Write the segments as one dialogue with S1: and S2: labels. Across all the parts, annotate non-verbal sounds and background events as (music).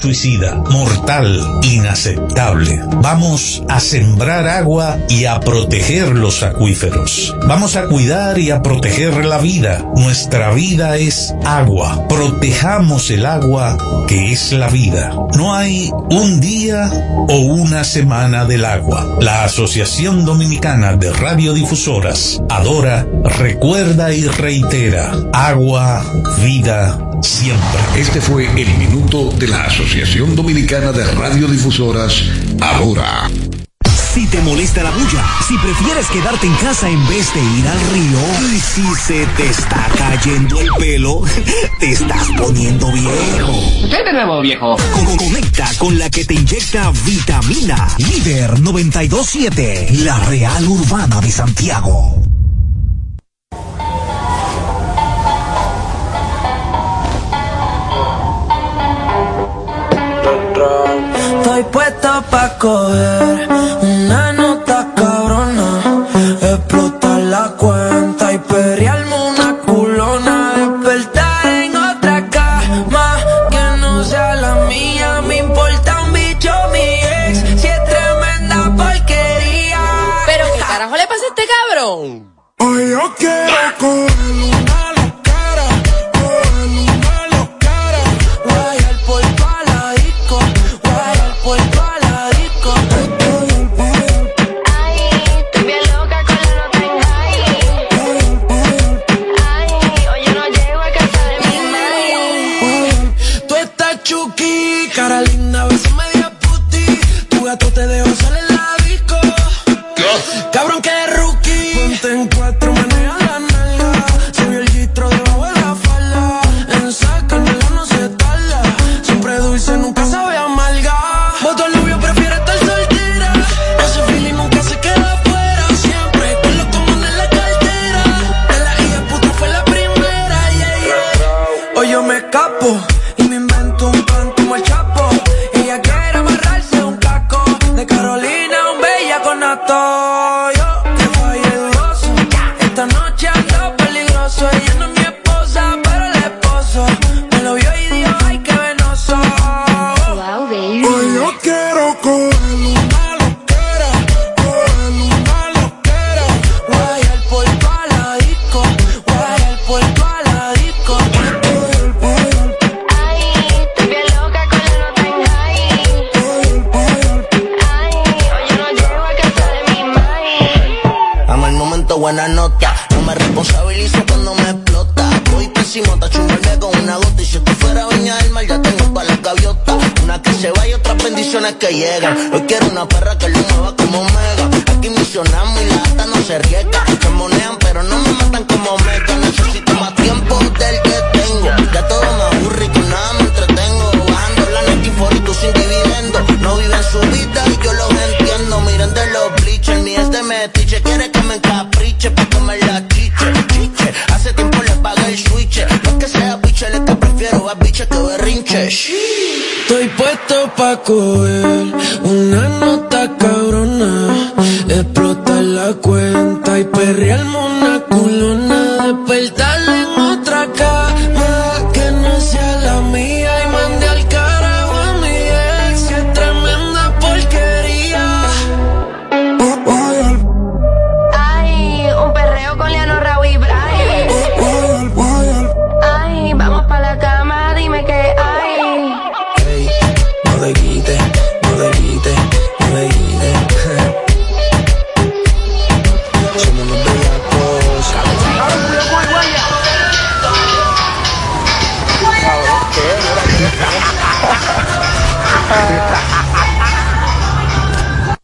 S1: Suicida, mortal, inaceptable. Vamos a sembrar agua y a proteger los acuíferos. Vamos a cuidar y a proteger la vida. Nuestra vida es agua. Protejamos el agua que es la vida. No hay un día o una semana del agua. La Asociación Dominicana de Radiodifusoras, Adora, recuerda y reitera. Agua, vida, siempre.
S2: Este fue el minuto de la Asociación Dominicana de Radiodifusoras, ahora.
S3: Si te molesta la bulla, si prefieres quedarte en casa en vez de ir al río, y si se te está cayendo el pelo, (laughs) te estás poniendo viejo.
S4: ¿Qué de nuevo, viejo?
S3: Con conecta con la que te inyecta vitamina. Líder 927, la Real Urbana de Santiago.
S5: hay puesto pa' coger.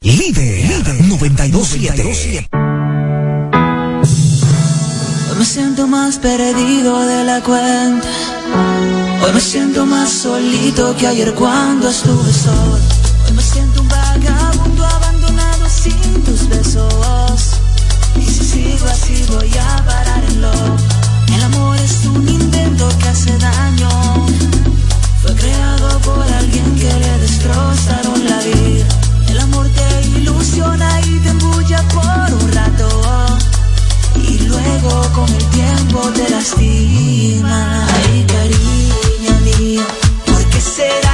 S3: Líder, líder 927.
S6: Hoy me siento más perdido de la cuenta. Hoy me siento más solito que ayer cuando estuve solo. Hoy me siento un vagabundo abandonado sin tus besos. Y si sigo así voy a parar en lo. El amor es un intento que hace daño por alguien que le destrozaron la vida. El amor te ilusiona y te embulla por un rato. Y luego con el tiempo te lastima. Ay, cariño mío, ¿por qué será?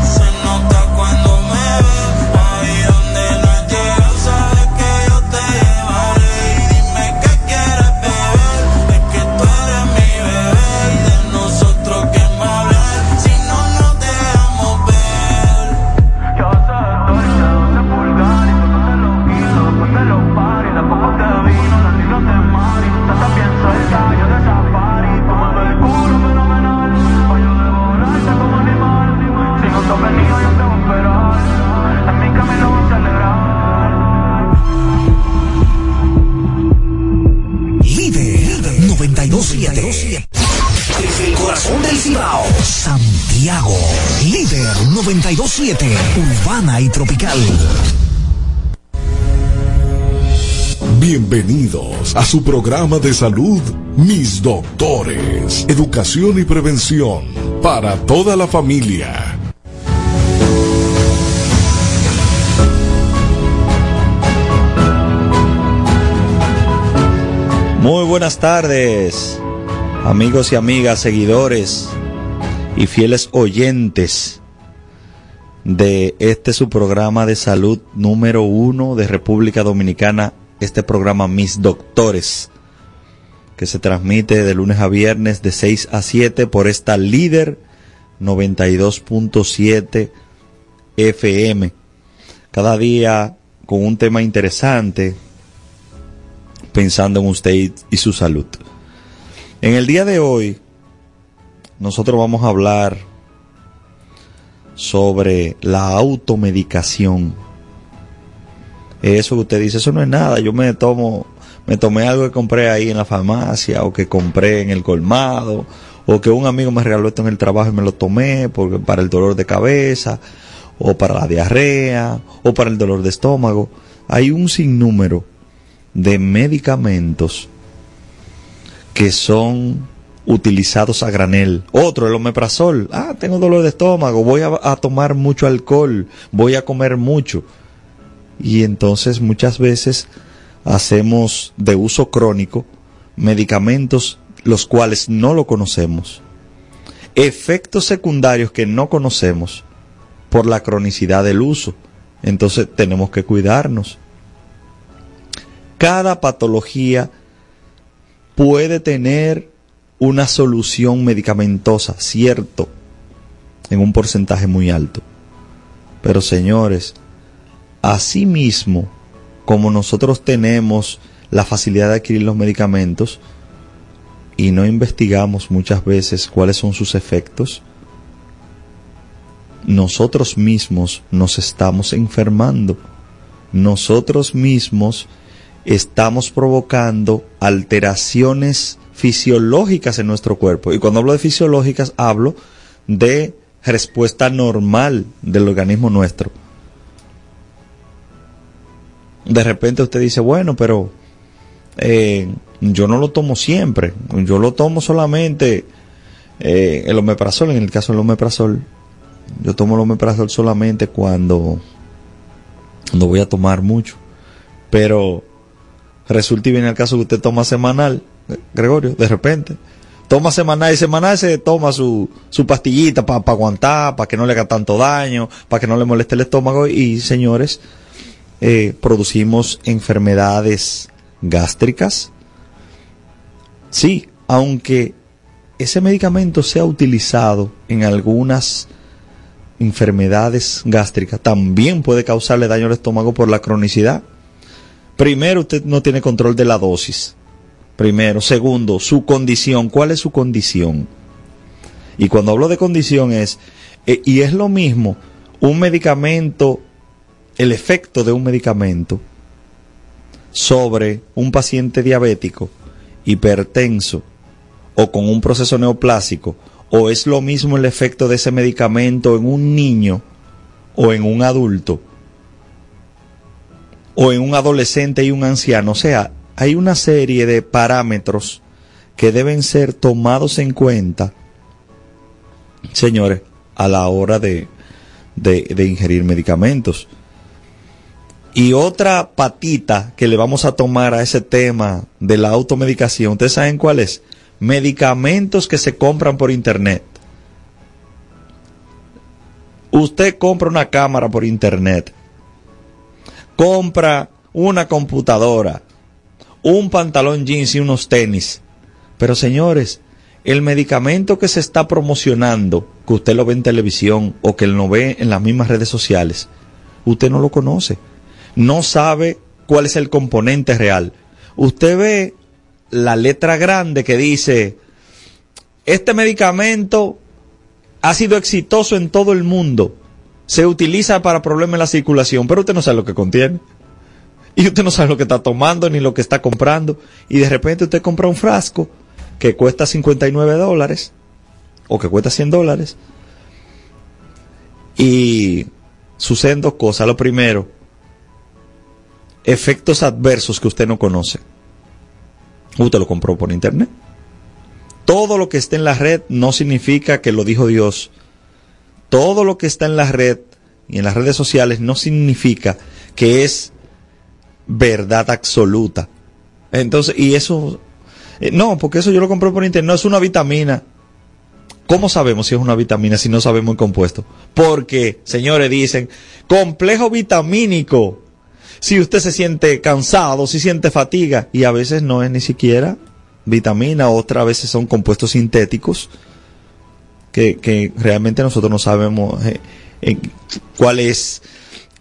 S3: Santiago, líder 927, urbana y tropical.
S2: Bienvenidos a su programa de salud, mis doctores, educación y prevención para toda la familia.
S7: Muy buenas tardes, amigos y amigas, seguidores y fieles oyentes de este su programa de salud número uno de República Dominicana, este programa Mis Doctores, que se transmite de lunes a viernes de 6 a 7 por esta líder 92.7 FM. Cada día con un tema interesante, pensando en usted y su salud. En el día de hoy nosotros vamos a hablar sobre la automedicación. Eso que usted dice, eso no es nada, yo me tomo, me tomé algo que compré ahí en la farmacia o que compré en el colmado o que un amigo me regaló esto en el trabajo y me lo tomé porque, para el dolor de cabeza o para la diarrea o para el dolor de estómago. Hay un sinnúmero de medicamentos que son utilizados a granel. Otro, el omeprazol. Ah, tengo dolor de estómago, voy a, a tomar mucho alcohol, voy a comer mucho. Y entonces muchas veces hacemos de uso crónico medicamentos los cuales no lo conocemos. Efectos secundarios que no conocemos por la cronicidad del uso. Entonces tenemos que cuidarnos. Cada patología puede tener una solución medicamentosa, cierto, en un porcentaje muy alto. Pero señores, asimismo, como nosotros tenemos la facilidad de adquirir los medicamentos y no investigamos muchas veces cuáles son sus efectos, nosotros mismos nos estamos enfermando. Nosotros mismos estamos provocando alteraciones fisiológicas en nuestro cuerpo. Y cuando hablo de fisiológicas, hablo de respuesta normal del organismo nuestro. De repente usted dice, bueno, pero eh, yo no lo tomo siempre, yo lo tomo solamente eh, el omeprazol, en el caso del omeprazol, yo tomo el omeprazol solamente cuando, cuando voy a tomar mucho. Pero resulta y viene el caso que usted toma semanal, Gregorio, de repente. Toma semanal y semanal se toma su, su pastillita para aguantar, para que no le haga tanto daño, para que no le moleste el estómago. Y señores, eh, producimos enfermedades gástricas. Sí, aunque ese medicamento sea utilizado en algunas enfermedades gástricas, también puede causarle daño al estómago por la cronicidad. Primero, usted no tiene control de la dosis. Primero. Segundo, su condición. ¿Cuál es su condición? Y cuando hablo de condición es, eh, y es lo mismo, un medicamento, el efecto de un medicamento sobre un paciente diabético, hipertenso o con un proceso neoplásico, o es lo mismo el efecto de ese medicamento en un niño o en un adulto, o en un adolescente y un anciano. O sea, hay una serie de parámetros que deben ser tomados en cuenta, señores, a la hora de, de, de ingerir medicamentos. Y otra patita que le vamos a tomar a ese tema de la automedicación, ¿ustedes saben cuál es? Medicamentos que se compran por internet. Usted compra una cámara por internet, compra una computadora, un pantalón jeans y unos tenis. Pero señores, el medicamento que se está promocionando, que usted lo ve en televisión o que lo ve en las mismas redes sociales, usted no lo conoce. No sabe cuál es el componente real. Usted ve la letra grande que dice, este medicamento ha sido exitoso en todo el mundo. Se utiliza para problemas en la circulación, pero usted no sabe lo que contiene. Y usted no sabe lo que está tomando ni lo que está comprando. Y de repente usted compra un frasco que cuesta 59 dólares o que cuesta 100 dólares. Y suceden dos cosas. Lo primero, efectos adversos que usted no conoce. Usted lo compró por internet. Todo lo que esté en la red no significa que lo dijo Dios. Todo lo que está en la red y en las redes sociales no significa que es verdad absoluta. Entonces, y eso, eh, no, porque eso yo lo compré por internet, no es una vitamina. ¿Cómo sabemos si es una vitamina si no sabemos el compuesto? Porque, señores, dicen, complejo vitamínico. Si usted se siente cansado, si siente fatiga, y a veces no es ni siquiera vitamina, otras veces son compuestos sintéticos, que, que realmente nosotros no sabemos eh, cuál es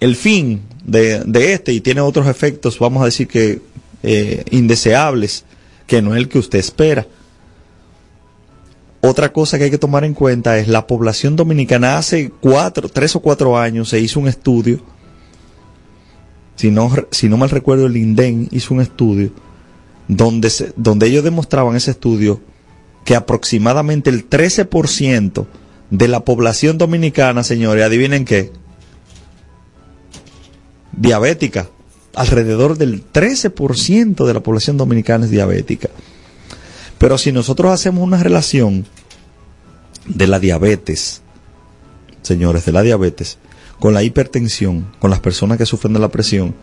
S7: el fin de, este y tiene otros efectos, vamos a decir que eh, indeseables, que no es el que usted espera. Otra cosa que hay que tomar en cuenta es la población dominicana. Hace cuatro, tres o cuatro años se hizo un estudio, si no, si no mal recuerdo el INDEN hizo un estudio, donde, se, donde ellos demostraban ese estudio que aproximadamente el 13% de la población dominicana, señores, adivinen qué, diabética. Alrededor del 13% de la población dominicana es diabética. Pero si nosotros hacemos una relación de la diabetes, señores, de la diabetes, con la hipertensión, con las personas que sufren de la presión,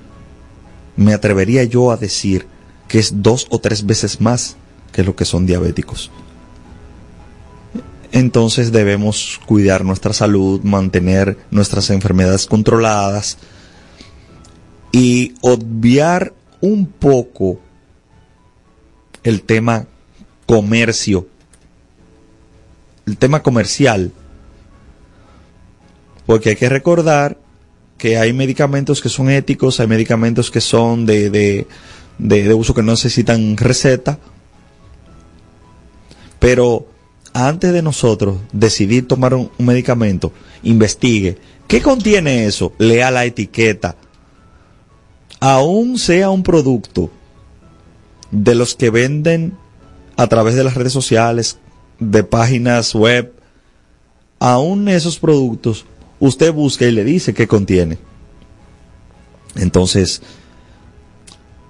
S7: me atrevería yo a decir que es dos o tres veces más que lo que son diabéticos. Entonces debemos cuidar nuestra salud, mantener nuestras enfermedades controladas, y obviar un poco el tema comercio, el tema comercial, porque hay que recordar que hay medicamentos que son éticos, hay medicamentos que son de, de, de, uso que no necesitan receta, pero antes de nosotros decidir tomar un medicamento, investigue qué contiene eso, lea la etiqueta, aún sea un producto de los que venden a través de las redes sociales, de páginas web, aún esos productos, usted busca y le dice qué contiene. Entonces,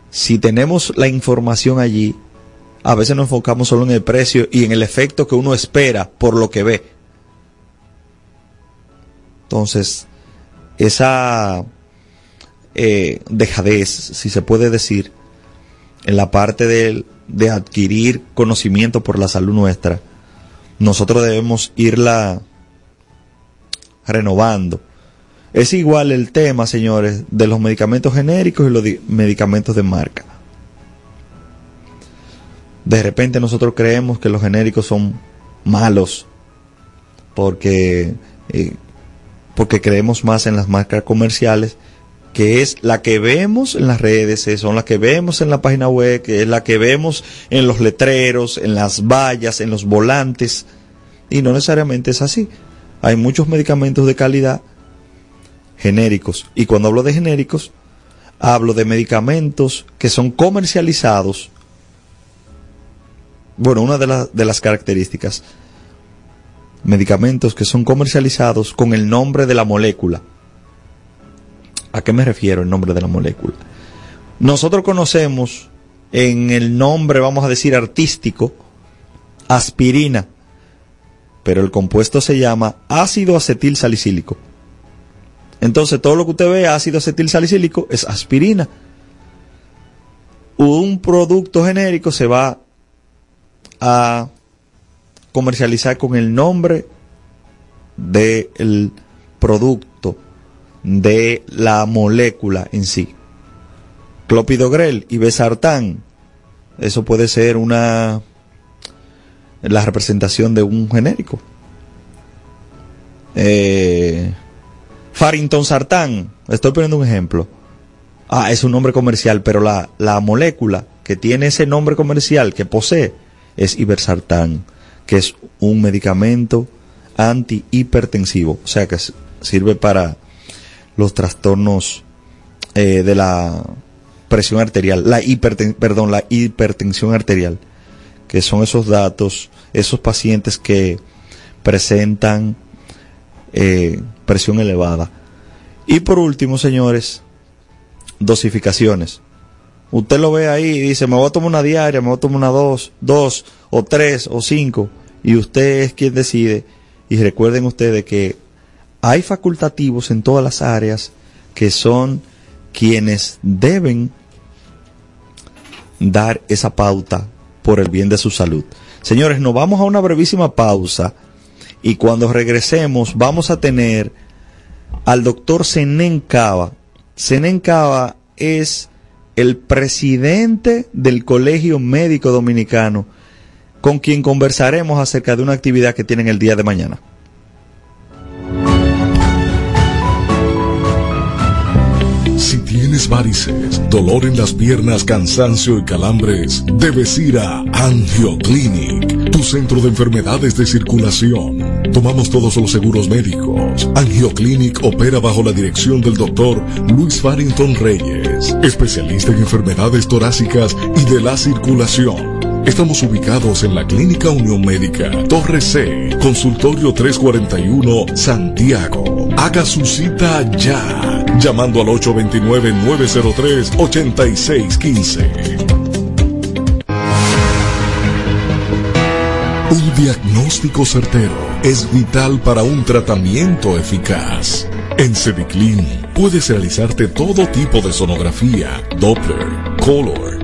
S7: si tenemos la información allí, a veces nos enfocamos solo en el precio y en el efecto que uno espera por lo que ve. Entonces, esa eh, dejadez, si se puede decir, en la parte de, de adquirir conocimiento por la salud nuestra, nosotros debemos irla renovando. Es igual el tema, señores, de los medicamentos genéricos y los medicamentos de marca. De repente nosotros creemos que los genéricos son malos porque, eh, porque creemos más en las marcas comerciales que es la que vemos en las redes, eh, son las que vemos en la página web, que es la que vemos en los letreros, en las vallas, en los volantes, y no necesariamente es así. Hay muchos medicamentos de calidad genéricos, y cuando hablo de genéricos, hablo de medicamentos que son comercializados. Bueno, una de, de las características, medicamentos que son comercializados con el nombre de la molécula ¿A qué me refiero el nombre de la molécula? Nosotros conocemos en el nombre, vamos a decir, artístico, aspirina, pero el compuesto se llama ácido acetil salicílico. Entonces todo lo que usted ve ácido acetil salicílico es aspirina. Un producto genérico se va a comercializar con el nombre del producto de la molécula en sí. Clopidogrel y Besartán, eso puede ser una la representación de un genérico. Eh, Farrington Sartán, estoy poniendo un ejemplo. Ah, es un nombre comercial, pero la, la molécula que tiene ese nombre comercial que posee es Ibersartán, que es un medicamento antihipertensivo, o sea que sirve para los trastornos eh, de la presión arterial, la perdón, la hipertensión arterial, que son esos datos, esos pacientes que presentan eh, presión elevada. Y por último, señores, dosificaciones. Usted lo ve ahí y dice, me voy a tomar una diaria, me voy a tomar una dos, dos o tres o cinco. Y usted es quien decide. Y recuerden ustedes que hay facultativos en todas las áreas que son quienes deben dar esa pauta por el bien de su salud. Señores, nos vamos a una brevísima pausa y cuando regresemos vamos a tener al doctor Senén Cava. Senén Cava es el presidente del Colegio Médico Dominicano, con quien conversaremos acerca de una actividad que tienen el día de mañana.
S2: tienes varices, dolor en las piernas, cansancio y calambres, debes ir a Angioclinic, tu centro de enfermedades de circulación. Tomamos todos los seguros médicos. Angioclinic opera bajo la dirección del doctor Luis Farrington Reyes, especialista en enfermedades torácicas y de la circulación. Estamos ubicados en la Clínica Unión Médica, Torre C, Consultorio 341, Santiago. Haga su cita ya, llamando al 829-903-8615.
S8: Un
S2: diagnóstico certero es vital para un tratamiento eficaz. En Cediclin puedes realizarte todo tipo de sonografía, Doppler, Color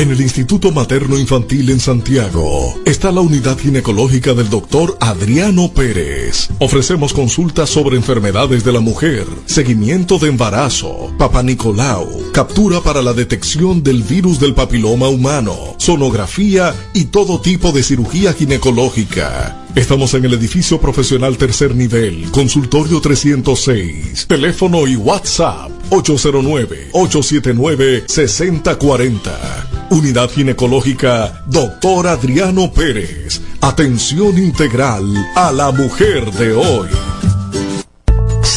S2: En el Instituto Materno Infantil en Santiago está la unidad ginecológica del doctor Adriano Pérez. Ofrecemos consultas sobre enfermedades de la mujer, seguimiento de embarazo, papá Nicolau, captura para la detección del virus del papiloma humano, sonografía y todo tipo de cirugía ginecológica. Estamos en el edificio profesional tercer nivel, consultorio 306, teléfono y WhatsApp 809-879-6040. Unidad Ginecológica Doctor Adriano Pérez. Atención integral a la mujer de hoy.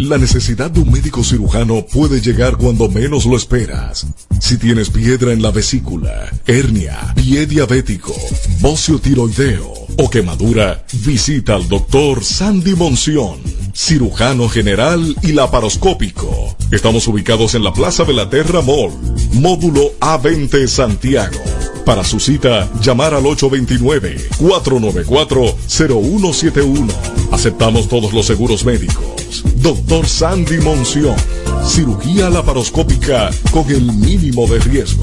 S2: La necesidad de un médico cirujano puede llegar cuando menos lo esperas. Si tienes piedra en la vesícula, hernia, pie diabético, bocio tiroideo o quemadura, visita al doctor Sandy Monción, cirujano general y laparoscópico. Estamos ubicados en la Plaza de la Terra Mall, módulo A20 Santiago. Para su cita, llamar al 829-494-0171. Aceptamos todos los seguros médicos. Doctor Sandy Monción. Cirugía laparoscópica con el mínimo de riesgo.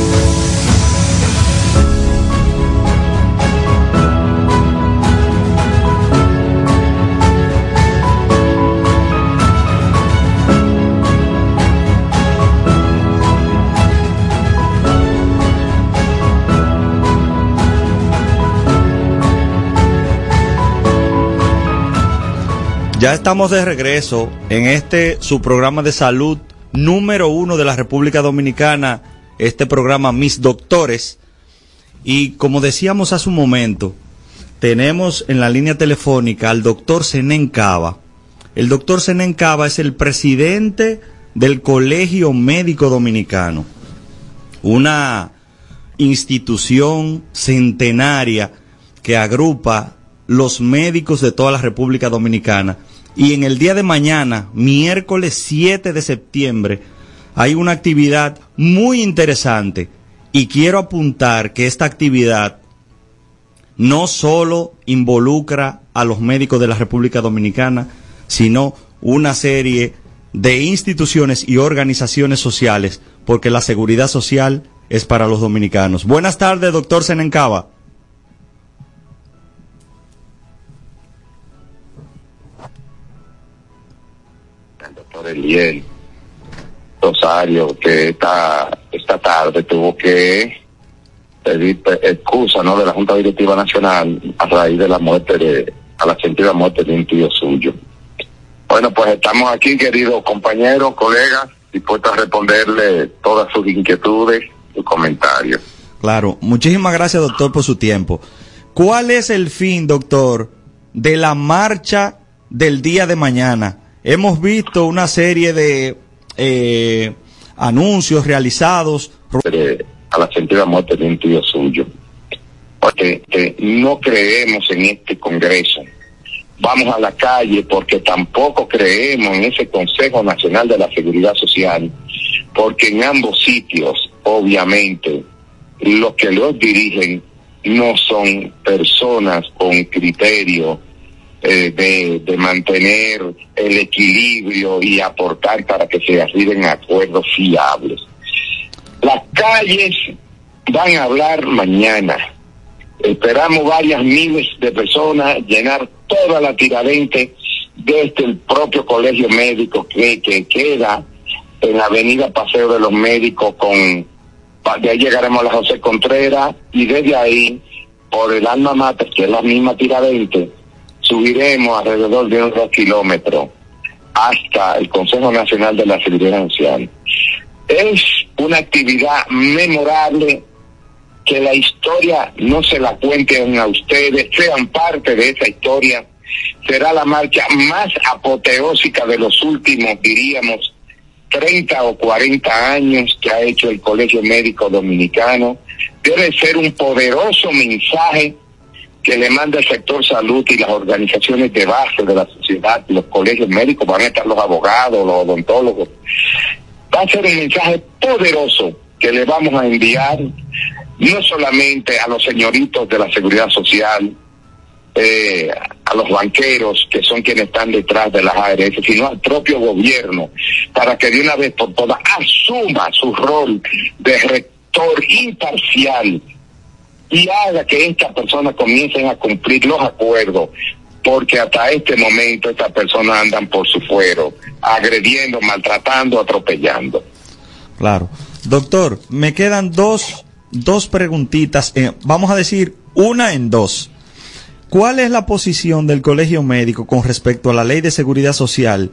S7: Ya estamos de regreso en este su programa de salud número uno de la República Dominicana, este programa Mis Doctores. Y como decíamos hace un momento, tenemos en la línea telefónica al doctor Zenén Cava. El doctor Zenén Cava es el presidente del Colegio Médico Dominicano, una institución centenaria que agrupa los médicos de toda la República Dominicana. Y en el día de mañana, miércoles 7 de septiembre, hay una actividad muy interesante. Y quiero apuntar que esta actividad no solo involucra a los médicos de la República Dominicana, sino una serie de instituciones y organizaciones sociales, porque la seguridad social es para los dominicanos. Buenas tardes, doctor Senencaba.
S9: Eliel Rosario, que esta, esta tarde tuvo que pedir pe- excusa ¿no? de la Junta Directiva Nacional a raíz de la muerte de, a la sentida muerte de un tío suyo. Bueno, pues estamos aquí, queridos compañeros, colegas, dispuestos a responderle todas sus inquietudes y comentarios.
S7: Claro, muchísimas gracias doctor por su tiempo. ¿Cuál es el fin, doctor, de la marcha del día de mañana? Hemos visto una serie de eh, anuncios realizados.
S9: de- a la sentida muerte de un tío suyo. Porque que no creemos en este Congreso. Vamos a la calle porque tampoco creemos en ese Consejo Nacional de la Seguridad Social, porque en ambos sitios, obviamente, los que los dirigen no son personas con criterio eh, de, mantener el equilibrio y aportar para que se arriben acuerdos fiables. Las calles van a hablar mañana. Esperamos varias miles de personas llenar toda la tiradente desde el propio colegio médico que, que queda en la avenida Paseo de los Médicos con de ahí llegaremos a la José Contreras y desde ahí por el alma mater que es la misma tiradente subiremos alrededor de unos dos hasta el Consejo Nacional de la Seguridad Social es una actividad memorable que la historia no se la cuenten a ustedes, sean parte de esa historia. Será la marcha más apoteósica de los últimos, diríamos, 30 o 40 años que ha hecho el Colegio Médico Dominicano. Debe ser un poderoso mensaje que le manda el sector salud y las organizaciones de base de la sociedad, los colegios médicos, van a estar los abogados, los odontólogos, va a ser un mensaje poderoso que le vamos a enviar no solamente a los señoritos de la seguridad social, eh, a los banqueros que son quienes están detrás de las ARS, sino al propio gobierno, para que de una vez por todas asuma su rol de rector imparcial y haga que estas personas comiencen a cumplir los acuerdos, porque hasta este momento estas personas andan por su fuero, agrediendo, maltratando, atropellando.
S7: Claro. Doctor, me quedan dos, dos preguntitas. eh, vamos a decir una en dos. ¿Cuál es la posición del Colegio Médico con respecto a la ley de seguridad social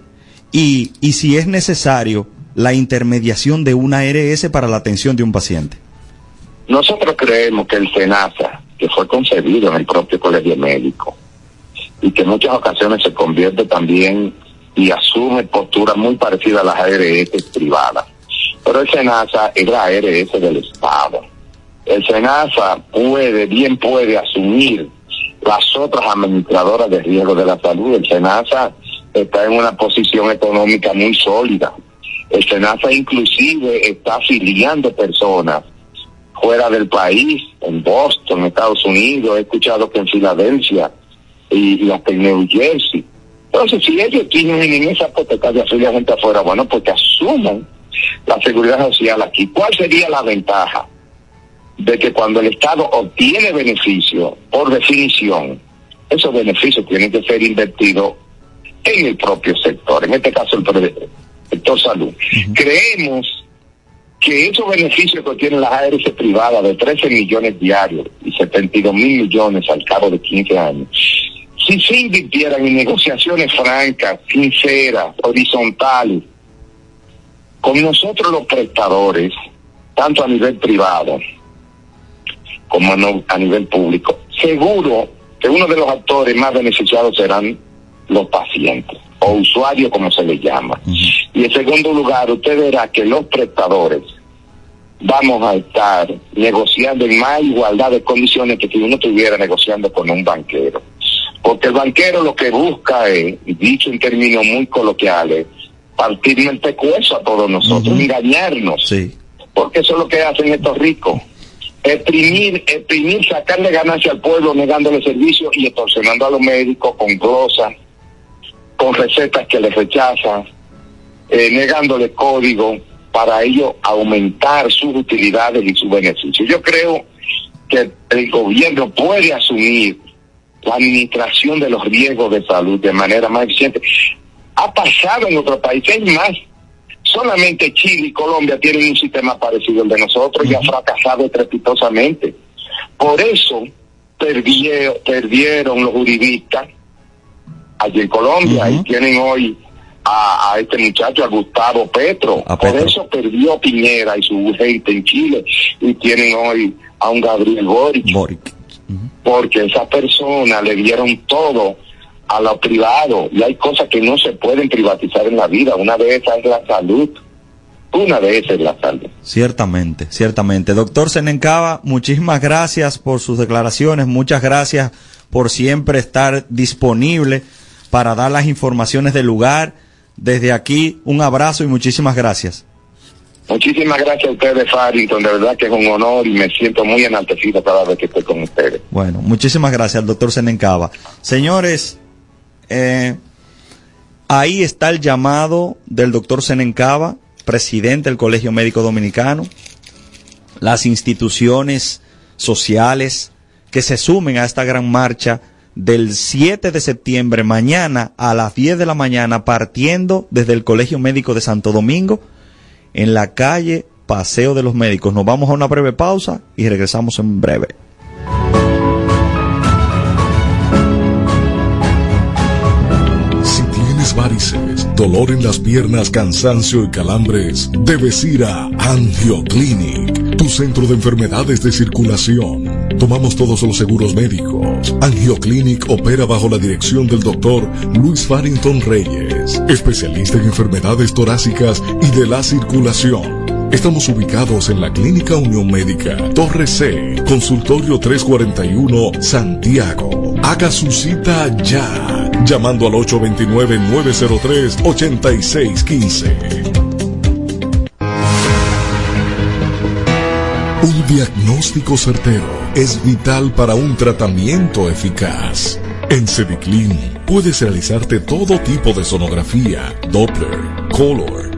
S7: y, y si es necesario la intermediación de una ARS para la atención de un paciente?
S9: Nosotros creemos que el SENASA, que fue concebido en el propio colegio médico, y que en muchas ocasiones se convierte también y asume posturas muy parecidas a las ARS privadas. Pero el SENASA es la ARS del Estado. El SENASA puede, bien puede asumir las otras administradoras de riesgo de la salud. El SENASA está en una posición económica muy sólida. El SENASA inclusive está afiliando personas fuera del país, en Boston, Estados Unidos, he escuchado que en Filadelfia y, y hasta en New Jersey. Entonces, si ellos tienen en esa potestad de afiliar gente afuera, bueno, pues que asuman la seguridad social aquí. ¿Cuál sería la ventaja de que cuando el Estado obtiene beneficio, por definición, esos beneficios tienen que ser invertidos en el propio sector, en este caso el sector salud? Creemos que esos beneficios que tienen las ARS privadas de 13 millones diarios y 72 mil millones al cabo de 15 años, si se invirtieran en negociaciones francas, sinceras, horizontales, con nosotros los prestadores, tanto a nivel privado como a, nivel público, seguro que uno de los actores más beneficiados serán los pacientes o usuarios como se les llama. Y en segundo lugar, usted verá que los prestadores vamos a estar negociando en más igualdad de condiciones que si uno estuviera negociando con un banquero. Porque el banquero lo que busca es, dicho en términos muy coloquiales, partirme el pecueso a todos nosotros, engañarnos.
S7: Sí.
S9: Porque eso es lo que hacen estos ricos. Exprimir, exprimir, sacarle ganancia al pueblo negándole servicios y extorsionando a los médicos con glosas, con recetas que les rechazan, eh, negándole código para ello aumentar sus utilidades y sus beneficios. Yo creo que el gobierno puede asumir la administración de los riesgos de salud de manera más eficiente. Ha pasado en otros países. Es más, solamente Chile y Colombia tienen un sistema parecido al de nosotros y ha fracasado estrepitosamente. Por eso perdieron, perdieron los juristas allí en Colombia y tienen hoy a, a este muchacho, a Gustavo Petro.
S7: A
S9: Por
S7: Petro.
S9: eso perdió Piñera y su gente en Chile y tienen hoy a un Gabriel Boric. Porque esa persona le dieron todo a lo privado y hay cosas que no se pueden privatizar en la vida. Una de esas es la salud. Una de esas es la salud.
S7: Ciertamente, ciertamente. Doctor Senencaba, muchísimas gracias por sus declaraciones, muchas gracias por siempre estar disponible para dar las informaciones del lugar. Desde aquí, un abrazo y muchísimas gracias.
S9: Muchísimas gracias a ustedes, Farrington. De verdad que es un honor y me siento muy enaltecido cada vez que estoy con ustedes.
S7: Bueno, muchísimas gracias al doctor Senencaba. Señores, eh, ahí está el llamado del doctor Senencaba, presidente del Colegio Médico Dominicano, las instituciones sociales que se sumen a esta gran marcha del 7 de septiembre, mañana a las 10 de la mañana, partiendo desde el Colegio Médico de Santo Domingo, en la calle Paseo de los Médicos. Nos vamos a una breve pausa y regresamos en breve.
S2: Varices, dolor en las piernas, cansancio y calambres, debes ir a Angioclinic, tu centro de enfermedades de circulación. Tomamos todos los seguros médicos. Angioclinic opera bajo la dirección del doctor Luis Farrington Reyes, especialista en enfermedades torácicas y de la circulación. Estamos ubicados en la Clínica Unión Médica, Torre C, Consultorio 341, Santiago. Haga su cita ya, llamando al 829-903-8615. Un diagnóstico certero es vital para un tratamiento eficaz. En Cediclin puedes realizarte todo tipo de sonografía, Doppler, Color,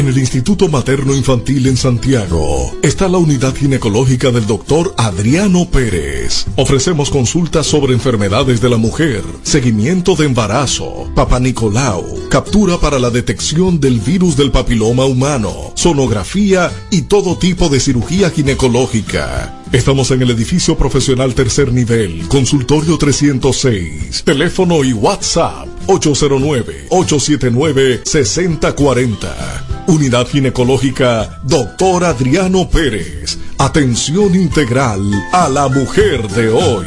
S2: En el Instituto Materno Infantil en Santiago está la unidad ginecológica del doctor Adriano Pérez. Ofrecemos consultas sobre enfermedades de la mujer, seguimiento de embarazo, papá Nicolau, captura para la detección del virus del papiloma humano, sonografía y todo tipo de cirugía ginecológica. Estamos en el edificio profesional tercer nivel, consultorio 306, teléfono y WhatsApp 809-879-6040. Unidad Ginecológica Doctor Adriano Pérez. Atención integral a la mujer de hoy.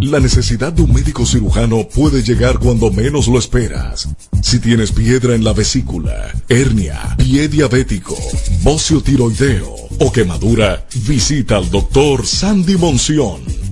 S2: La necesidad de un médico cirujano puede llegar cuando menos lo esperas. Si tienes piedra en la vesícula, hernia, pie diabético, bocio tiroideo o quemadura, visita al doctor Sandy Monción,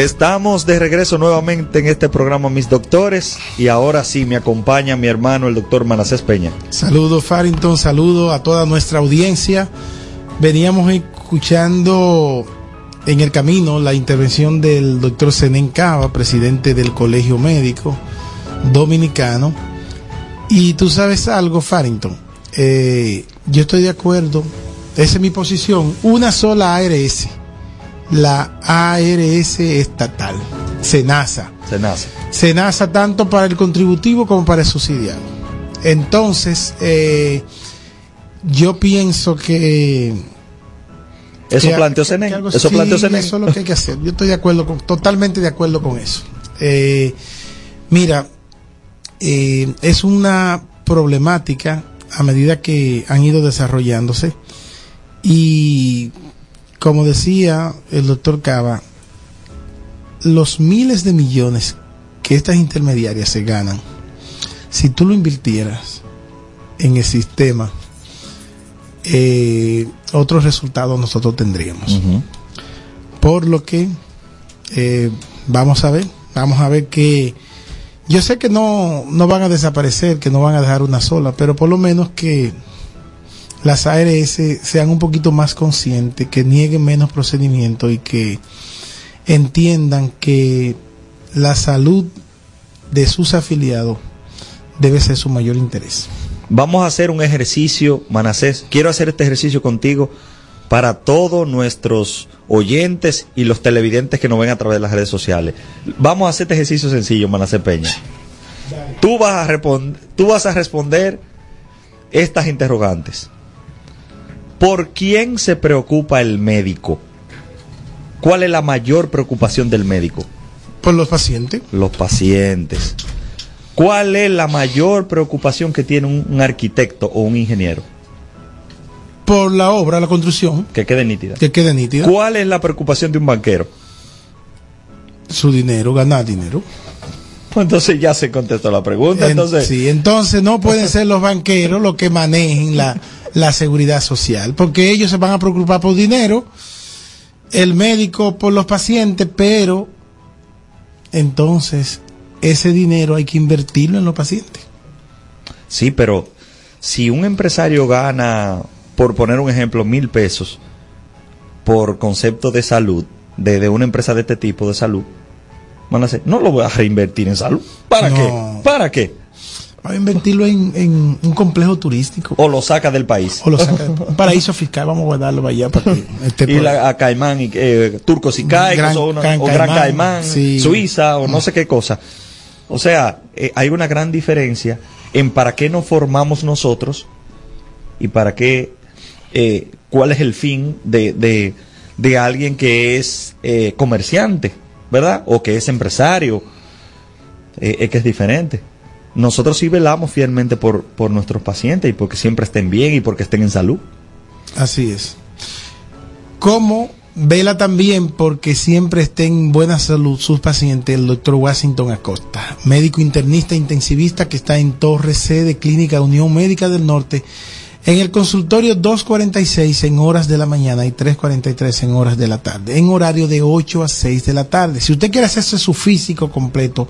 S7: Estamos de regreso nuevamente en este programa Mis Doctores y ahora sí me acompaña mi hermano el doctor Manacés Peña.
S10: Saludos Farrington, saludo a toda nuestra audiencia. Veníamos escuchando en el camino la intervención del doctor Zenén Cava, presidente del Colegio Médico Dominicano. Y tú sabes algo, Farrington, eh, yo estoy de acuerdo, esa es mi posición, una sola ARS la ARS estatal, SENASA.
S7: SENASA.
S10: SENASA tanto para el contributivo como para el subsidiario. Entonces, eh, yo pienso que...
S7: Eso
S10: que-
S7: planteó
S10: algo-
S7: Eso
S10: sí,
S7: planteó Senen.
S10: Eso es lo que hay que hacer. Yo estoy de acuerdo con, totalmente de acuerdo con eso. Eh, mira, eh, es una problemática a medida que han ido desarrollándose y como decía el doctor Cava, los miles de millones que estas intermediarias se ganan, si tú lo invirtieras en el sistema, eh, otros resultados nosotros tendríamos. Por lo que eh, vamos a ver, vamos a ver que yo sé que no, no van a desaparecer, que no van a dejar una sola, pero por lo menos que las ARS sean un poquito más conscientes, que nieguen menos procedimientos y que entiendan que la salud de sus afiliados debe ser su mayor interés.
S7: Vamos a hacer un ejercicio, Manacés. Quiero hacer este ejercicio contigo para todos nuestros oyentes y los televidentes que nos ven a través de las redes sociales. Vamos a hacer este ejercicio sencillo, Manacés Peña. Tú vas a, tú vas a responder estas interrogantes. ¿Por quién se preocupa el médico? ¿Cuál es la mayor preocupación del médico?
S10: Por los pacientes.
S7: Los pacientes. ¿Cuál es la mayor preocupación que tiene un, un arquitecto o un ingeniero?
S10: Por la obra, la construcción,
S7: Que quede nítida.
S10: que quede nítida.
S7: ¿Cuál es la preocupación de un banquero?
S10: Su dinero, ganar dinero.
S7: Pues (laughs) entonces ya se contestó la pregunta.
S10: En-
S7: Entonces,
S10: sí, entonces no pueden ser los banqueros los que manejen la, la seguridad social, porque ellos se van a preocupar por dinero, el médico por los pacientes, pero entonces ese dinero hay que invertirlo en los pacientes.
S7: sí, pero si un empresario gana, por poner un ejemplo, mil pesos por concepto de salud, de, de una empresa de este tipo de salud, van a decir, no lo voy a reinvertir en salud. ¿Para
S10: No.
S7: qué? ¿Para qué?
S10: Va a invertirlo en, en un complejo turístico.
S7: O lo saca del país.
S10: O lo saca de- un paraíso fiscal, vamos a guardarlo allá para que (laughs) esté
S7: y la, a Caimán, y, eh, Turcos y Caicos,
S10: Gran-
S7: o, una-
S10: Gran
S7: o Gran
S10: Caimán, sí.
S7: Suiza, o no sé qué cosa. O sea, eh, hay una gran diferencia en para qué nos formamos nosotros y para qué, eh, cuál es el fin de, de, de alguien que es eh, comerciante, ¿verdad? O que es empresario, eh, es que es diferente. Nosotros sí velamos fielmente por, por nuestros pacientes y porque siempre estén bien y porque estén en salud.
S10: Así es. Como vela también porque siempre esté en buena salud sus pacientes el doctor Washington Acosta, médico internista intensivista que está en Torre C de Clínica Unión Médica del Norte, en el consultorio 246 en horas de la mañana y 343 en horas de la tarde, en horario de 8 a 6 de la tarde. Si usted quiere hacerse su físico completo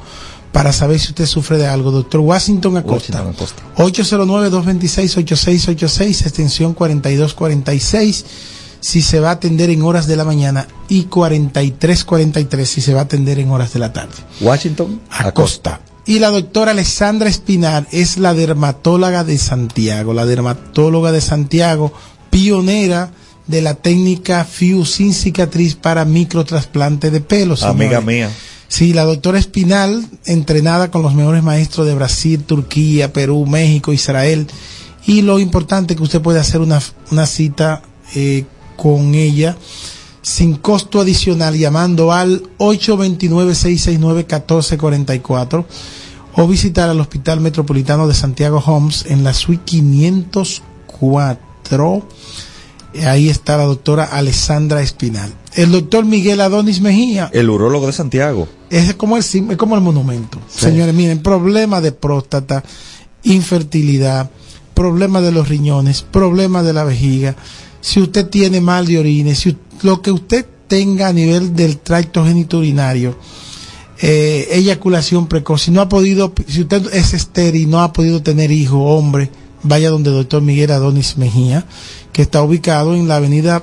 S10: para saber si usted sufre de algo, doctor Washington Acosta.
S7: Acosta.
S10: 809-226-8686, extensión 4246. si se va a atender en horas de la mañana y 4343 si se va a atender en horas de la tarde.
S7: Washington
S10: Acosta. Y la doctora Alessandra Espinar es la dermatóloga de Santiago, la dermatóloga de Santiago, pionera de la técnica FIU sin cicatriz para microtrasplante de pelo.
S7: Amiga
S10: señores.
S7: mía.
S10: Sí, la doctora Espinal, entrenada con los mejores maestros de Brasil, Turquía, Perú, México, Israel. Y lo importante que usted puede hacer una, una cita eh, con ella sin costo adicional llamando al 829-669-1444 o visitar al Hospital Metropolitano de Santiago Homes en la suite 504. Ahí está la doctora Alessandra Espinal. El doctor Miguel Adonis Mejía
S7: El urólogo de Santiago.
S10: es como el, es como el monumento.
S7: Sí.
S10: Señores, miren, problemas de próstata, infertilidad, problemas de los riñones, problemas de la vejiga. Si usted tiene mal de orines, si u- lo que usted tenga a nivel del tracto genitourinario, eh, eyaculación precoz, si no ha podido, si usted es estéril y no ha podido tener hijo, hombre, vaya donde el doctor Miguel Adonis Mejía, que está ubicado en la avenida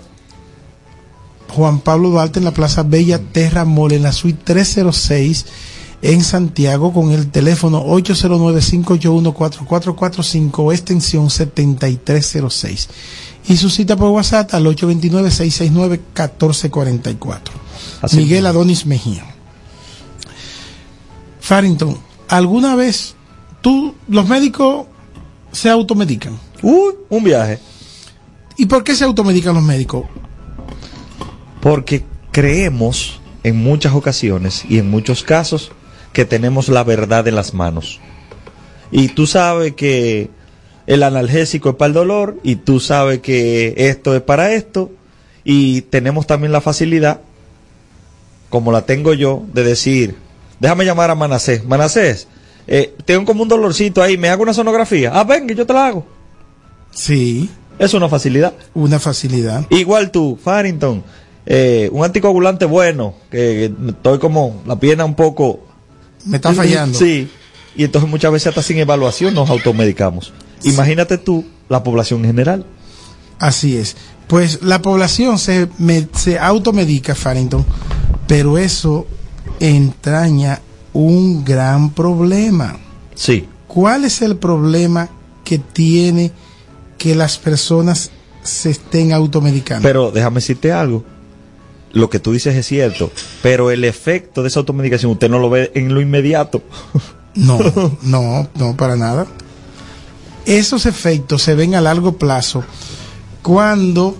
S10: Juan Pablo Duarte en la Plaza Bella Terra Mall en la suite 306 en Santiago con el teléfono 809-581-4445 extensión 7306 y su cita por WhatsApp al 829-669-1444
S7: Así
S10: Miguel. Adonis Mejía Farrington ¿alguna vez tú los médicos se automedican?
S7: Uy, un viaje.
S10: ¿y por qué se automedican los médicos?
S7: Porque creemos en muchas ocasiones y en muchos casos que tenemos la verdad en las manos. Y tú sabes que el analgésico es para el dolor y tú sabes que esto es para esto y tenemos también la facilidad, como la tengo yo, de decir, déjame llamar a Manacés. Manacés, eh, tengo como un dolorcito ahí, me hago una sonografía. Ah, venga, yo te la hago.
S10: Sí.
S7: Es una facilidad.
S10: Una facilidad.
S7: Igual tú, Farrington, eh, un anticoagulante bueno, que que estoy como la pierna un poco...
S10: Me está (laughs) fallando.
S7: Sí, y entonces muchas veces hasta sin evaluación nos automedicamos. Imagínate tú la población en general.
S10: Así es. Pues la población se, me- se automedica, Farrington, pero eso entraña un gran problema.
S7: Sí.
S10: ¿Cuál es el problema que tiene que las personas se estén automedicando?
S7: Pero déjame decirte algo. Lo que tú dices es cierto, pero el efecto de esa automedicación usted no lo ve en lo inmediato.
S10: No, (laughs) no, no, para nada. Esos efectos se ven a largo plazo cuando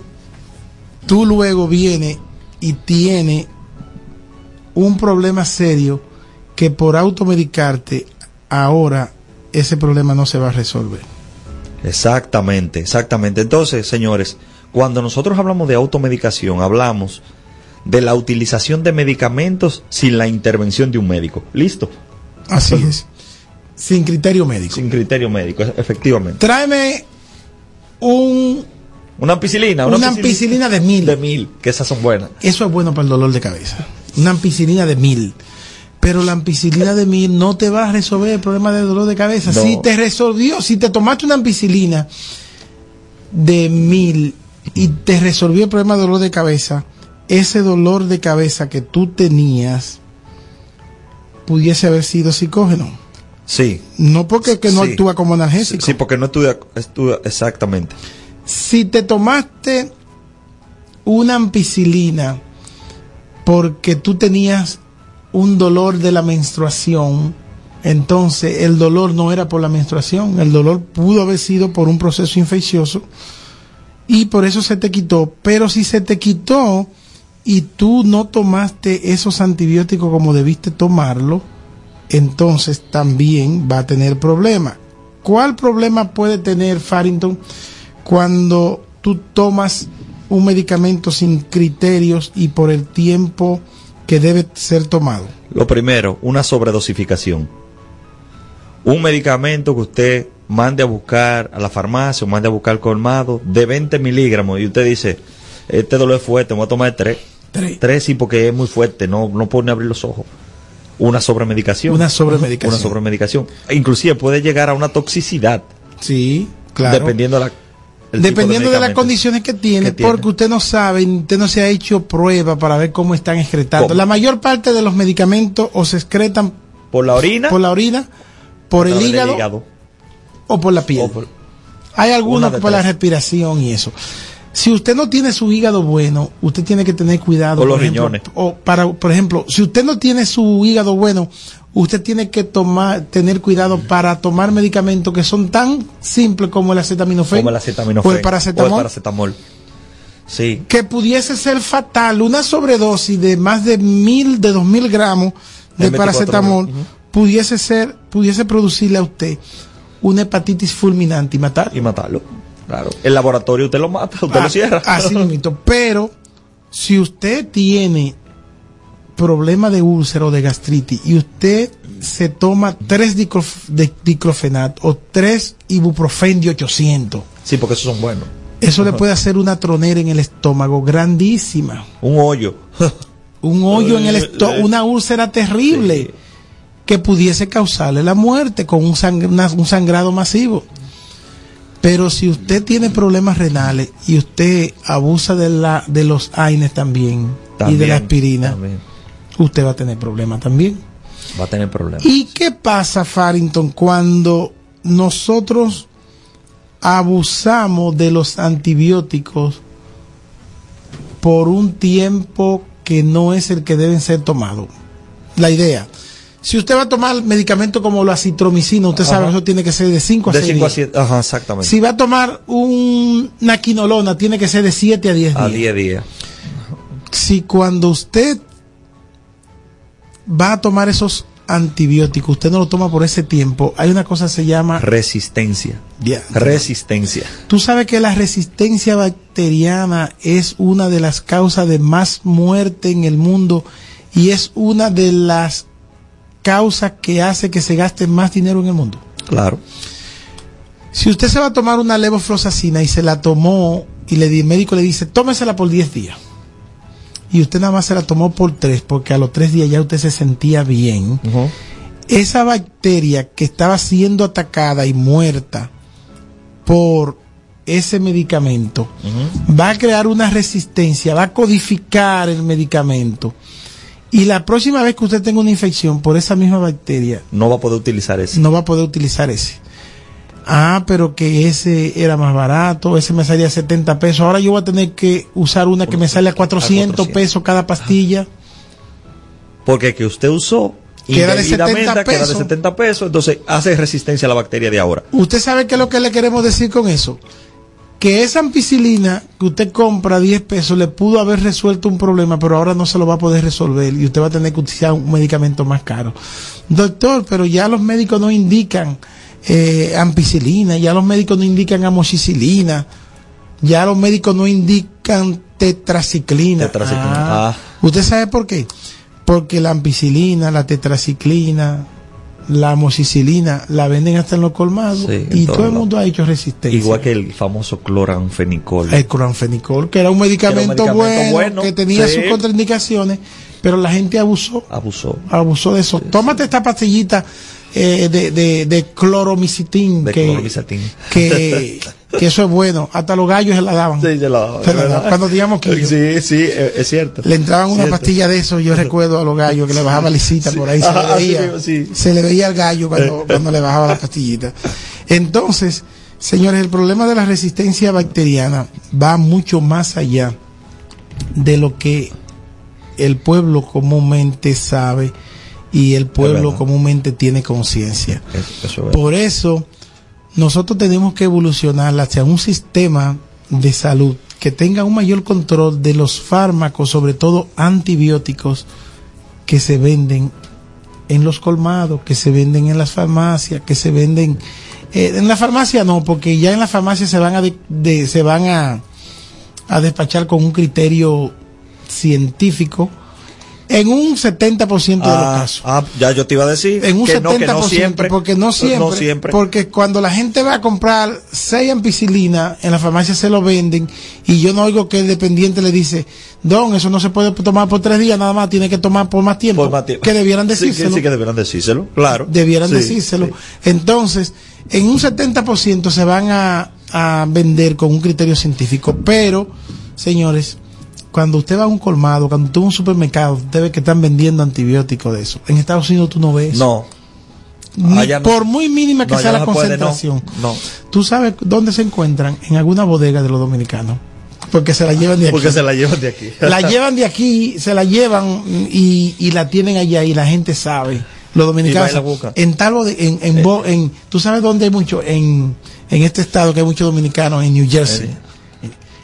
S10: tú luego vienes y tienes un problema serio que por automedicarte ahora ese problema no se va a resolver.
S7: Exactamente, exactamente. Entonces, señores, cuando nosotros hablamos de automedicación, hablamos de la utilización de medicamentos sin la intervención de un médico. ¿Listo?
S10: Así es. Sin criterio médico.
S7: Sin criterio médico, e- efectivamente.
S10: Tráeme un,
S7: Una ampicilina,
S10: una ampicilina de mil.
S7: de mil, que esas son buenas.
S10: Eso es bueno para el dolor de cabeza. Una ampicilina de mil. Pero la ampicilina de mil no te va a resolver el problema del dolor de cabeza.
S7: No.
S10: Si te resolvió, si te tomaste una ampicilina de mil y te resolvió el problema del dolor de cabeza, ese dolor de cabeza que tú tenías pudiese haber sido psicógeno.
S7: Sí.
S10: No porque que no
S7: Sí.
S10: actúa como analgésico.
S7: Sí, porque no estudia, estudia exactamente.
S10: Si te tomaste una ampicilina porque tú tenías un dolor de la menstruación, entonces el dolor no era por la menstruación, el dolor pudo haber sido por un proceso infeccioso y por eso se te quitó. Pero si se te quitó y tú no tomaste esos antibióticos como debiste tomarlo, entonces también va a tener problema. ¿Cuál problema puede tener Farrington cuando tú tomas un medicamento sin criterios y por el tiempo que debe ser tomado?
S7: Lo primero, una sobredosificación. Un medicamento que usted mande a buscar a la farmacia o mande a buscar colmado de 20 miligramos y usted dice, este dolor es fuerte, me voy a tomar tres.
S10: Tres.
S7: sí, porque es muy fuerte, no, no puede ni abrir los ojos. Una sobremedicación.
S10: Una sobremedicación.
S7: Una sobremedicación. Inclusive puede llegar a una toxicidad.
S10: Sí, claro.
S7: Dependiendo de la
S10: Dependiendo de, las condiciones que tiene,
S7: que tiene.
S10: porque usted no sabe, usted no se ha hecho prueba para ver cómo están excretando.
S7: ¿Cómo?
S10: La mayor parte de los medicamentos o se excretan
S7: por la orina,
S10: por la orina, por el hígado, o por la piel. Hay algunos por la respiración y eso. Si usted no tiene su hígado bueno, usted tiene que tener cuidado.
S7: O los
S10: ejemplo,
S7: riñones.
S10: O para, por ejemplo, si usted no tiene su hígado bueno, usted tiene que tomar, tener cuidado para tomar medicamentos que son tan simples como el acetaminofén,
S7: como el acetaminofén
S10: o el paracetamol,
S7: o el paracetamol. Sí,
S10: que pudiese ser fatal. Una sobredosis de más de mil, de dos mil gramos de
S7: En 24
S10: paracetamol pudiese ser, pudiese producirle a usted una hepatitis fulminante y matar.
S7: y matarlo. Claro. El laboratorio usted lo mata, usted
S10: Ah,
S7: lo cierra.
S10: Así (laughs) mismo. Pero si usted tiene problema de úlcera o de gastritis y usted se toma tres diclof- de o tres ibuprofen de 800,
S7: Sí, porque esos son buenos.
S10: eso le puede hacer una tronera en el estómago grandísima.
S7: Un hoyo. (laughs)
S10: Un hoyo en el
S7: Eh,
S10: estómago,
S7: eh.
S10: una úlcera terrible que pudiese causarle la muerte con un, sang- un sangrado masivo. Pero si usted tiene problemas renales y usted abusa de, la, de los AINES también, y de la aspirina,
S7: también.
S10: usted va a tener problemas también.
S7: Va a tener problemas.
S10: ¿Y qué pasa, Farrington, cuando nosotros abusamos de los antibióticos por un tiempo que no es el que deben ser tomados? La idea. Si usted va a tomar medicamentos como la citromicina, usted sabe que eso tiene que ser de 5 a
S7: De
S10: 6
S7: 5 a
S10: días.
S7: 7. Ajá, exactamente.
S10: Si va a tomar un- una quinolona, tiene que ser de 7 a 10 días.
S7: a 10 días.
S10: si cuando usted va a tomar esos antibióticos, usted no lo toma por ese tiempo, hay una cosa que se llama...
S7: Resistencia.
S10: Ya.
S7: Resistencia.
S10: Tú sabes que la resistencia bacteriana es una de las causas de más muerte en el mundo y es una de las causas que hace que se gaste más dinero en el mundo.
S7: Claro.
S10: Si usted se va a tomar una levofloxacina y se la tomó y le di- el médico le dice, tómesela por 10 días. Y usted nada más se la tomó por 3 porque a los 3 días ya usted se sentía bien. Esa bacteria que estaba siendo atacada y muerta por ese medicamento va a crear una resistencia, va a codificar el medicamento. Y la próxima vez que usted tenga una infección por esa misma bacteria,
S7: No va a poder utilizar ese.
S10: no va a poder utilizar ese. Ah, pero que ese era más barato, ese me salía a 70 pesos. Ahora yo voy a tener que usar una que me sale a 400 pesos cada pastilla.
S7: Porque que usted usó
S10: Que era de
S7: indebidamente,
S10: 70
S7: que era de
S10: pesos.
S7: 70 pesos, entonces hace resistencia a la bacteria de ahora.
S10: ¿Usted sabe qué es lo que le queremos decir con eso? Que esa ampicilina que usted compra a 10 pesos le pudo haber resuelto un problema, pero ahora no se lo va a poder resolver y usted va a tener que utilizar un medicamento más caro. Doctor, pero ya los médicos no indican eh, ampicilina, ya los médicos no indican amoxicilina, ya los médicos no indican tetraciclina.
S7: Tetraciclina.
S10: Ah, ¿Usted sabe por qué? Porque la ampicilina, la tetraciclina, la amoxicilina la venden hasta en los colmados
S7: Sí,
S10: y todo el mundo ha hecho resistencia.
S7: Igual que el famoso cloranfenicol.
S10: el cloranfenicol, que era un medicamento,
S7: medicamento
S10: bueno,
S7: bueno,
S10: que tenía
S7: sí.
S10: sus contraindicaciones, pero la gente abusó,
S7: Abusó.
S10: abusó de eso. Tómate esta pastillita eh, de, de, de cloromicitín,
S7: De
S10: que,
S7: cloromicitín.
S10: que, (laughs) que eso es bueno. Hasta los gallos se la daban.
S7: Sí.
S10: Cuando teníamos que
S7: Sí, sí, es cierto.
S10: le entraban una
S7: Cierto.
S10: pastilla de eso, yo (laughs) recuerdo a los gallos que le bajaba lisita por ahí, se
S7: Ajá,
S10: le veía,
S7: sí.
S10: se le veía al gallo cuando, (laughs) cuando le bajaba la pastillita. Entonces, señores, el problema de la resistencia bacteriana va mucho más allá de lo que el pueblo comúnmente sabe y el pueblo comúnmente tiene conciencia.
S7: Es.
S10: Por eso, nosotros tenemos que evolucionar hacia un sistema de salud que tenga un mayor control de los fármacos, sobre todo antibióticos, que se venden en los colmados, que se venden en las farmacias, que se venden eh, en la farmacia no, porque ya en la farmacia se van a de- de- se van a, a despachar con un criterio científico en un 70% de los
S7: Ah,
S10: casos.
S7: ah, ya yo te iba a decir
S10: En un
S7: que
S10: 70%,
S7: no, que no siempre.
S10: porque no siempre,
S7: No siempre.
S10: porque cuando la gente va a comprar seis ampicilina, en la farmacia se lo venden y yo no oigo que el dependiente le dice, don, eso no se puede tomar por tres días, nada más tiene que tomar por más tiempo,
S7: Por más tiempo.
S10: que debieran
S7: Sí,
S10: decírselo.
S7: Sí, que debieran decírselo, claro.
S10: Debieran
S7: Sí,
S10: decírselo.
S7: sí.
S10: Entonces, en un 70% se van a, a vender con un criterio científico, pero, señores, cuando usted va a un colmado, cuando usted va a un supermercado, usted ve que están vendiendo antibióticos de eso. En Estados Unidos tú no ves.
S7: No.
S10: Ni
S7: no.
S10: por muy mínima que
S7: No,
S10: sea la
S7: puede, no.
S10: concentración.
S7: No.
S10: ¿Tú sabes dónde se encuentran? En alguna bodega de los dominicanos. Porque se la llevan de aquí.
S7: Porque se la llevan de aquí. (laughs)
S10: la llevan de aquí, se la llevan y, y la tienen allá y la gente sabe. Los dominicanos. En tal en, en, en- tú sabes dónde hay mucho en, en este estado que hay muchos dominicanos en New Jersey.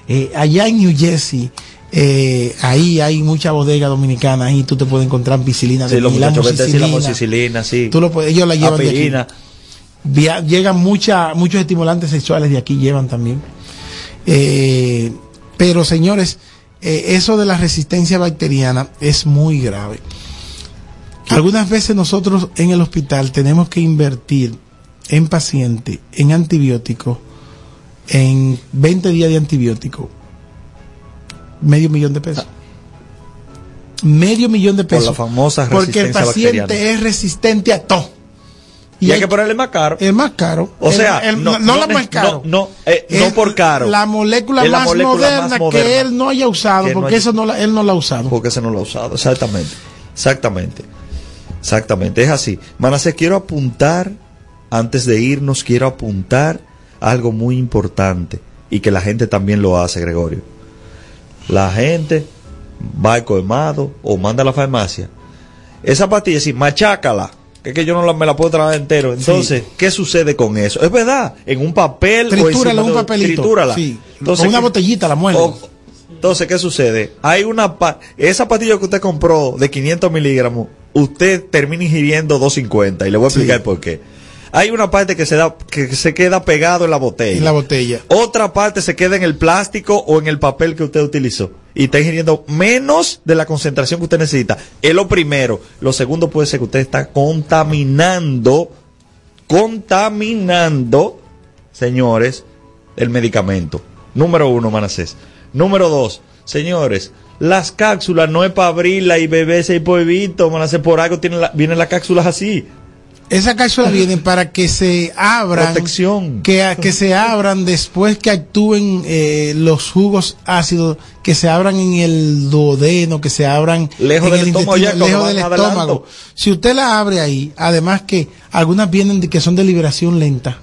S10: Eh, allá en New Jersey, eh, ahí hay mucha bodega dominicana, ahí tú te puedes encontrar ampicilina
S7: Sí,
S10: de
S7: los sí, la
S10: amoxicilina.
S7: moxicilina, sí.
S10: Tú lo puedes, ellos la llevan de aquí. Via- llegan mucha, muchos estimulantes sexuales de aquí, llevan también. Eh, pero señores, eh, eso de la resistencia bacteriana es muy grave. Algunas veces nosotros en el hospital tenemos que invertir en paciente, en antibióticos, en 20 días de antibiótico, medio millón de pesos. Medio millón de
S7: Por
S10: pesos.
S7: la famosa
S10: Porque el paciente
S7: bacteriana.
S10: es resistente a todo.
S7: Y hay que ponerle más caro.
S10: El más caro.
S7: O sea,
S10: el-
S7: no,
S10: no, la más caro.
S7: no, no, eh, no
S10: Es
S7: por caro.
S10: La molécula,
S7: Es la
S10: más,
S7: molécula
S10: moderna
S7: más moderna.
S10: que él no haya usado, porque
S7: haya-
S10: eso no la- él no la ha usado.
S7: Porque ese no lo ha usado. Exactamente. Exactamente. Exactamente. Es así. Manase, quiero apuntar, antes de irnos, quiero apuntar algo muy importante y que la gente también lo hace, Gregorio. La gente va al colmado o manda a la farmacia. Esa pastilla, sí, machácala. Que es que yo no la- me la puedo tragar entero. Entonces, ¿qué sucede con eso? Es verdad, en un papel
S10: Tritúrala en un
S7: de-
S10: papelito.
S7: tritúrala.
S10: Sí.
S7: Entonces,
S10: Con una
S7: ¿qué-
S10: botellita la muerde.
S7: entonces, ¿qué sucede? Hay una pa- esa pastilla que usted compró de 500 miligramos, usted termina ingiriendo 250 y le voy a explicar por qué. Hay una parte que se da que se queda pegado en la botella.
S10: En la botella.
S7: Otra parte se queda en el plástico o en el papel que usted utilizó y está ingiriendo menos de la concentración que usted necesita. Es lo primero. Lo segundo puede ser que usted está contaminando, contaminando, señores, el medicamento. Número uno, Manasés. Número dos, señores, las cápsulas no es para abrirla y beberse y polvito, Manasés, por algo tienen la- vienen las cápsulas así.
S10: Esas cápsulas vienen para que se abran.
S7: Protección.
S10: Que, que se abran después que actúen eh, los jugos ácidos, que se abran en el duodeno, que se abran
S7: Lejos
S10: en
S7: del
S10: el
S7: estómago, ya,
S10: lejos del estómago. Si usted la abre ahí, además que algunas vienen de, que son de liberación lenta.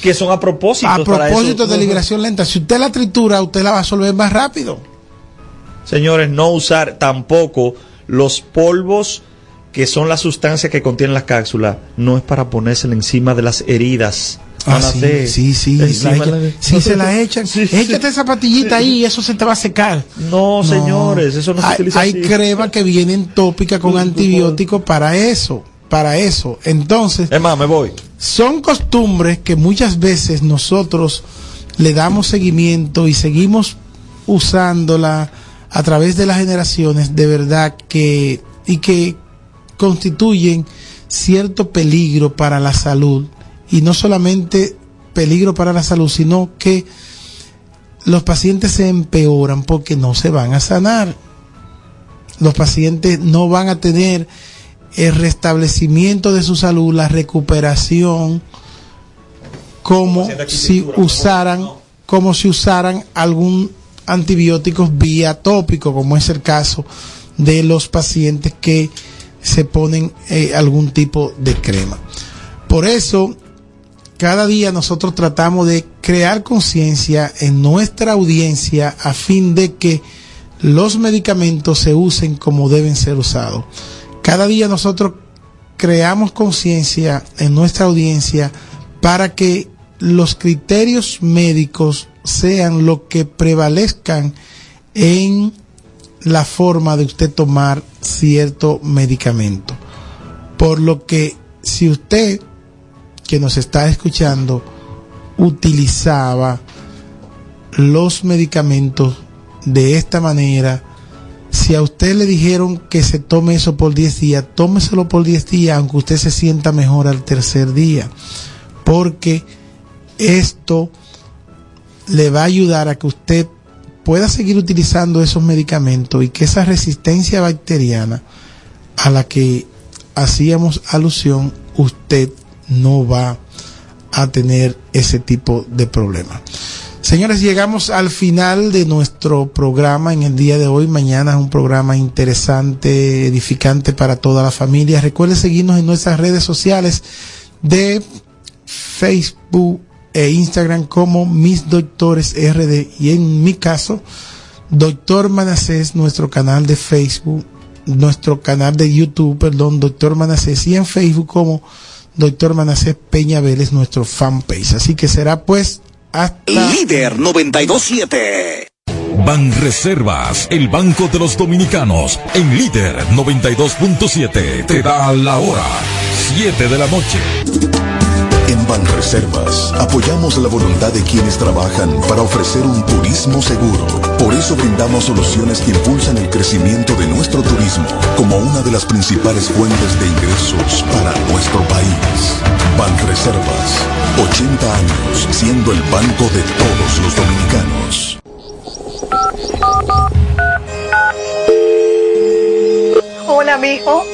S7: Que son a propósito.
S10: A propósito de liberación lenta. Si usted la tritura, usted la va a absorber más rápido.
S7: Señores, no usar tampoco los polvos que son las sustancias que contienen las cápsulas. No es para ponérsela encima de las heridas.
S10: Ah, sí, sí, sí, echa-
S7: de
S10: sí, se la echan. Échate esa patillita ahí y eso se te va a secar.
S7: No, señores, eso no se
S10: hay,
S7: utiliza
S10: Hay
S7: así.
S10: crema que vienen tópica con antibióticos para eso, para eso. Entonces,
S7: Es más, me voy.
S10: son costumbres que muchas veces nosotros le damos seguimiento y seguimos usándola a través de las generaciones de verdad que y que constituyen cierto peligro para la salud. Y no solamente peligro para la salud sino que los pacientes se empeoran porque no se van a sanar. Los pacientes no van a tener el restablecimiento de su salud, la recuperación, como si usaran, como si usaran algún antibiótico vía tópico, como es el caso de los pacientes que se ponen eh, algún tipo de crema. Por eso, cada día nosotros tratamos de crear conciencia en nuestra audiencia a fin de que los medicamentos se usen como deben ser usados. Cada día nosotros creamos conciencia en nuestra audiencia para que los criterios médicos sean lo que prevalezcan en la forma de usted tomar cierto medicamento. Por lo que si usted que nos está escuchando utilizaba los medicamentos de esta manera, si a usted le dijeron que se tome eso por 10 días, tómeselo por 10 días, aunque usted se sienta mejor al tercer día, porque esto le va a ayudar a que usted pueda seguir utilizando esos medicamentos y que esa resistencia bacteriana a la que hacíamos alusión, usted no va a tener ese tipo de problema. Señores, llegamos al final de nuestro programa en el día de hoy. Mañana es un programa interesante, edificante para toda la familia. Recuerde seguirnos en nuestras redes sociales de Facebook e Instagram como Mis Doctores RD y en mi caso, Doctor Manacés, nuestro canal de Facebook, nuestro canal de YouTube, perdón, Doctor Manacés y en Facebook como Doctor Manacés Peña Vélez, nuestro fanpage. Así que será pues hasta...
S3: Líder 927.
S2: Ban Reservas, el Banco de los Dominicanos, en líder 92.7, te da la hora, 7 de la noche.
S11: En Banreservas apoyamos la voluntad de quienes trabajan para ofrecer un turismo seguro. Por eso brindamos soluciones que impulsan el crecimiento de nuestro turismo como una de las principales fuentes de ingresos para nuestro país. Banreservas, 80 años siendo el banco de todos los dominicanos.
S12: Hola, mijo.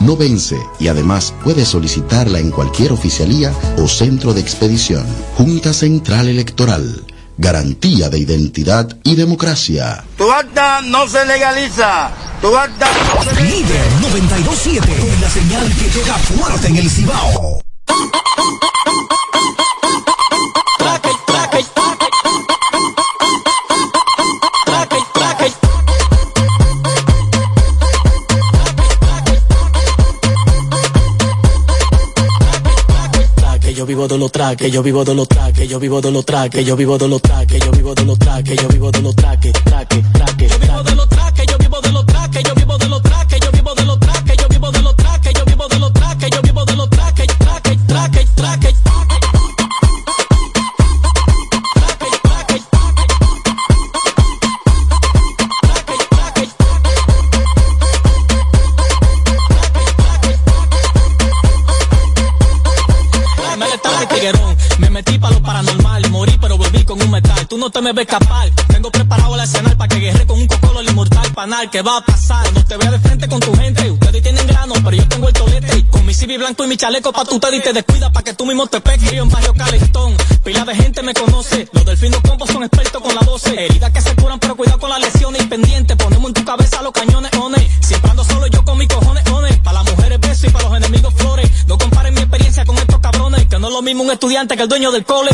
S13: no vence y además puedes solicitarla en cualquier oficialía o centro de expedición. Junta Central Electoral. Garantía de identidad y democracia.
S14: Tu acta no se legaliza. Tu acta no se
S3: Líder 927. Con la señal que llega fuerte en el Cibao.
S15: Vivo de los traques, yo vivo de los traques, yo vivo de los traques, yo vivo de los traques, yo vivo de los traques, yo vivo de los traques, traques, traques. Yo vivo de los me ves escapar, tengo preparado el escenario para que guerre con un cocolo el inmortal panal. ¿Qué va a pasar? No te vea de frente con tu gente, ustedes tienen grano, pero yo tengo el tolete. Con mi CV blanco y mi chaleco pa' tu y te descuida pa' que tú mismo te pegues. Yo en barrio Calentón, pila de gente me conoce, los delfinos combo son expertos con la 12. Heridas que se curan, pero cuidado con las lesiones y pendiente, ponemos en tu cabeza los cañones, one. Siempre ando solo yo con mis cojones, one. Pa' las mujeres besos y pa' los enemigos flores. No comparen mi experiencia con estos cabrones, que no es lo mismo un estudiante que el dueño del cole.